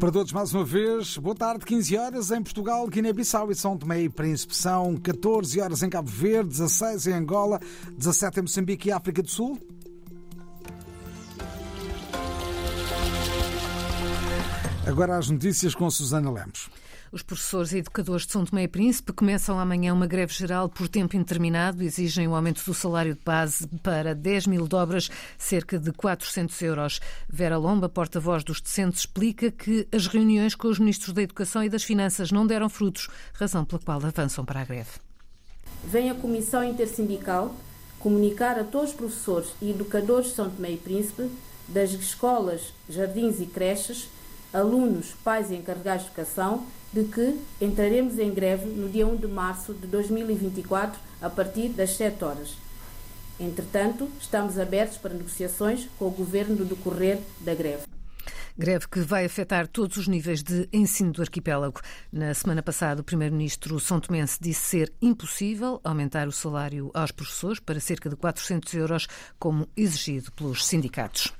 Para todos, mais uma vez, boa tarde, 15 horas em Portugal, Guiné-Bissau e São Tomé e Príncipe. São 14 horas em Cabo Verde, 16 em Angola, 17 em Moçambique e África do Sul. Agora as notícias com Susana Lemos. Os professores e educadores de São Tomé e Príncipe começam amanhã uma greve geral por tempo indeterminado. Exigem o aumento do salário de base para 10 mil dobras, cerca de 400 euros. Vera Lomba, porta-voz dos decentes, explica que as reuniões com os ministros da Educação e das Finanças não deram frutos, razão pela qual avançam para a greve. Vem a Comissão Intersindical comunicar a todos os professores e educadores de São Tomé e Príncipe das escolas, jardins e creches, alunos, pais e encarregados de educação de que entraremos em greve no dia 1 de março de 2024, a partir das 7 horas. Entretanto, estamos abertos para negociações com o Governo no decorrer da greve. Greve que vai afetar todos os níveis de ensino do arquipélago. Na semana passada, o Primeiro-Ministro São Tomense disse ser impossível aumentar o salário aos professores para cerca de 400 euros, como exigido pelos sindicatos.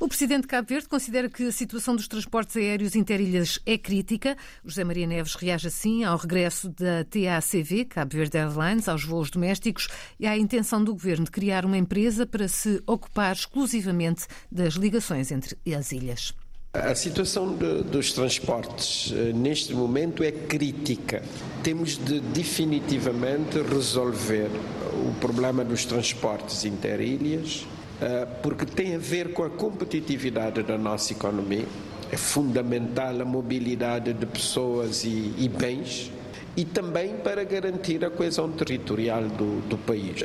O Presidente de Cabo Verde considera que a situação dos transportes aéreos interilhas é crítica. José Maria Neves reage assim ao regresso da TACV, Cabo Verde Airlines, aos voos domésticos e à intenção do Governo de criar uma empresa para se ocupar exclusivamente das ligações entre as ilhas. A situação de, dos transportes eh, neste momento é crítica. Temos de definitivamente resolver o problema dos transportes interilhas, eh, porque tem a ver com a competitividade da nossa economia. É fundamental a mobilidade de pessoas e, e bens e também para garantir a coesão territorial do, do país.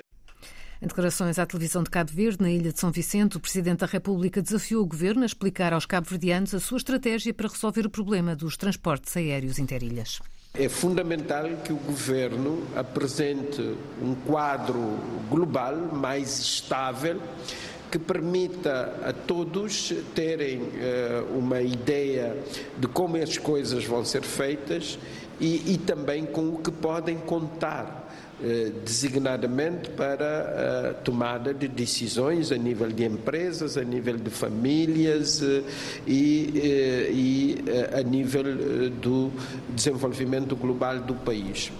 Em declarações à televisão de Cabo Verde, na Ilha de São Vicente, o Presidente da República desafiou o Governo a explicar aos cabo-verdianos a sua estratégia para resolver o problema dos transportes aéreos interilhas. É fundamental que o governo apresente um quadro global mais estável que permita a todos terem uh, uma ideia de como as coisas vão ser feitas e, e também com o que podem contar designadamente para a tomada de decisões a nível de empresas, a nível de famílias eh, e, eh, e a nível do desenvolvimento global do país.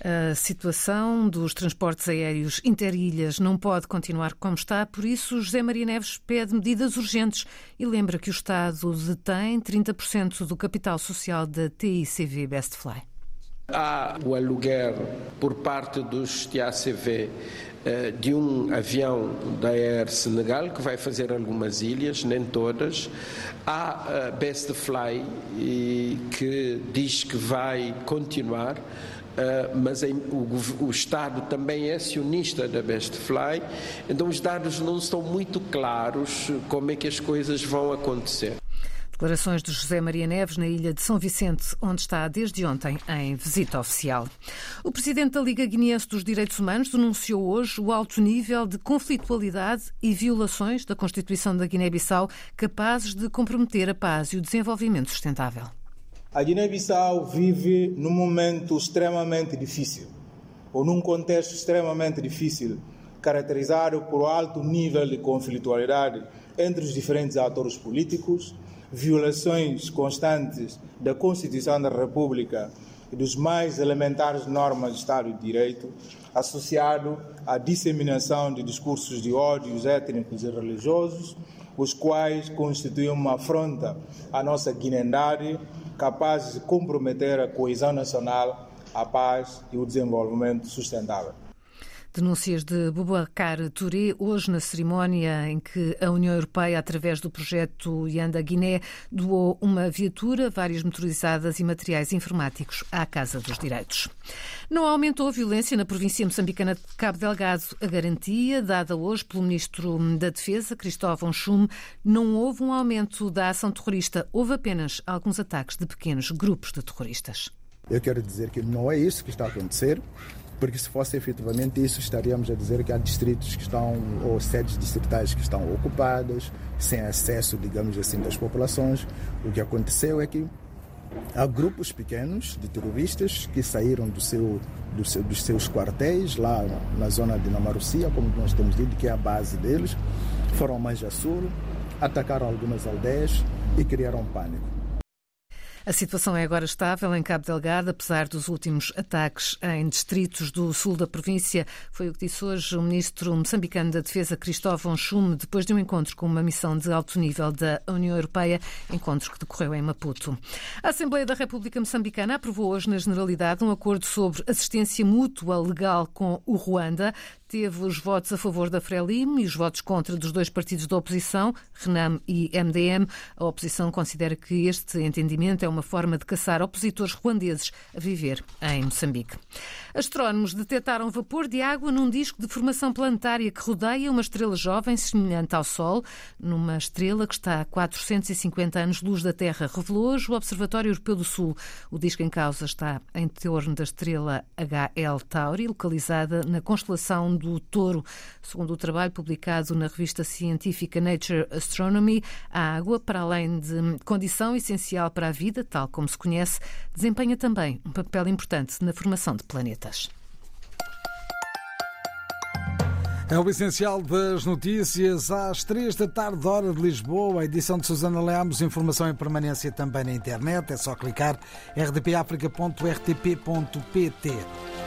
A situação dos transportes aéreos interilhas não pode continuar como está, por isso José Maria Neves pede medidas urgentes e lembra que o Estado detém 30% do capital social da TICV Bestfly. Há o aluguer por parte dos TACV eh, de um avião da Air Senegal que vai fazer algumas ilhas, nem todas. Há a Best Fly que diz que vai continuar. Uh, mas em, o, o, Estado também é acionista da Best Fly, então os dados não estão muito claros como é que as coisas vão acontecer. Declarações de José Maria Neves na ilha de São Vicente, onde está desde ontem em visita oficial. O presidente da Liga Guineense dos Direitos Humanos denunciou hoje o alto nível de conflitualidade e violações da Constituição da Guiné-Bissau capazes de comprometer a paz e o desenvolvimento sustentável. A Guiné-Bissau vive num momento extremamente difícil, ou num contexto extremamente difícil, caracterizado por alto nível de conflitualidade entre os diferentes atores políticos violações constantes da Constituição da República e dos mais elementares normas de Estado de Direito, associado à disseminação de discursos de ódios étnicos e religiosos, os quais constituem uma afronta à nossa guinendade, capazes de comprometer a coesão nacional, a paz e o desenvolvimento sustentável. Denúncias de Boubacar Touré, hoje na cerimónia em que a União Europeia, através do projeto Yanda Guiné, doou uma viatura, várias motorizadas e materiais informáticos à Casa dos Direitos. Não aumentou a violência na província moçambicana de Cabo Delgado. A garantia dada hoje pelo Ministro da Defesa, Cristóvão Chume, não houve um aumento da ação terrorista, houve apenas alguns ataques de pequenos grupos de terroristas. Eu quero dizer que não é isso que está a acontecer porque se fosse efetivamente isso, estaríamos a dizer que há distritos que estão, ou sedes distritais que estão ocupadas, sem acesso, digamos assim, das populações. O que aconteceu é que há grupos pequenos de terroristas que saíram do seu, do seu, dos seus quartéis lá na zona de Namarucia, como nós temos dito, que é a base deles, foram a Manjassuro, atacaram algumas aldeias e criaram pânico. A situação é agora estável em Cabo Delgado, apesar dos últimos ataques em distritos do sul da província. Foi o que disse hoje o ministro moçambicano da Defesa, Cristóvão Chume, depois de um encontro com uma missão de alto nível da União Europeia, encontro que decorreu em Maputo. A Assembleia da República Moçambicana aprovou hoje, na generalidade, um acordo sobre assistência mútua legal com o Ruanda teve os votos a favor da Frelimo e os votos contra dos dois partidos da oposição, Renam e MDM. A oposição considera que este entendimento é uma forma de caçar opositores ruandeses a viver em Moçambique. Astrónomos detectaram vapor de água num disco de formação planetária que rodeia uma estrela jovem semelhante ao Sol, numa estrela que está a 450 anos-luz da Terra, revelou hoje o Observatório Europeu do Sul. O disco em causa está em torno da estrela HL Tauri, localizada na constelação do Touro. Segundo o trabalho publicado na revista científica Nature Astronomy, a água, para além de condição essencial para a vida, tal como se conhece, desempenha também um papel importante na formação de planetas. É o essencial das notícias às três da tarde, hora de Lisboa. A edição de Susana Leamos, informação em permanência também na internet. É só clicar rdpafrica.rtp.pt.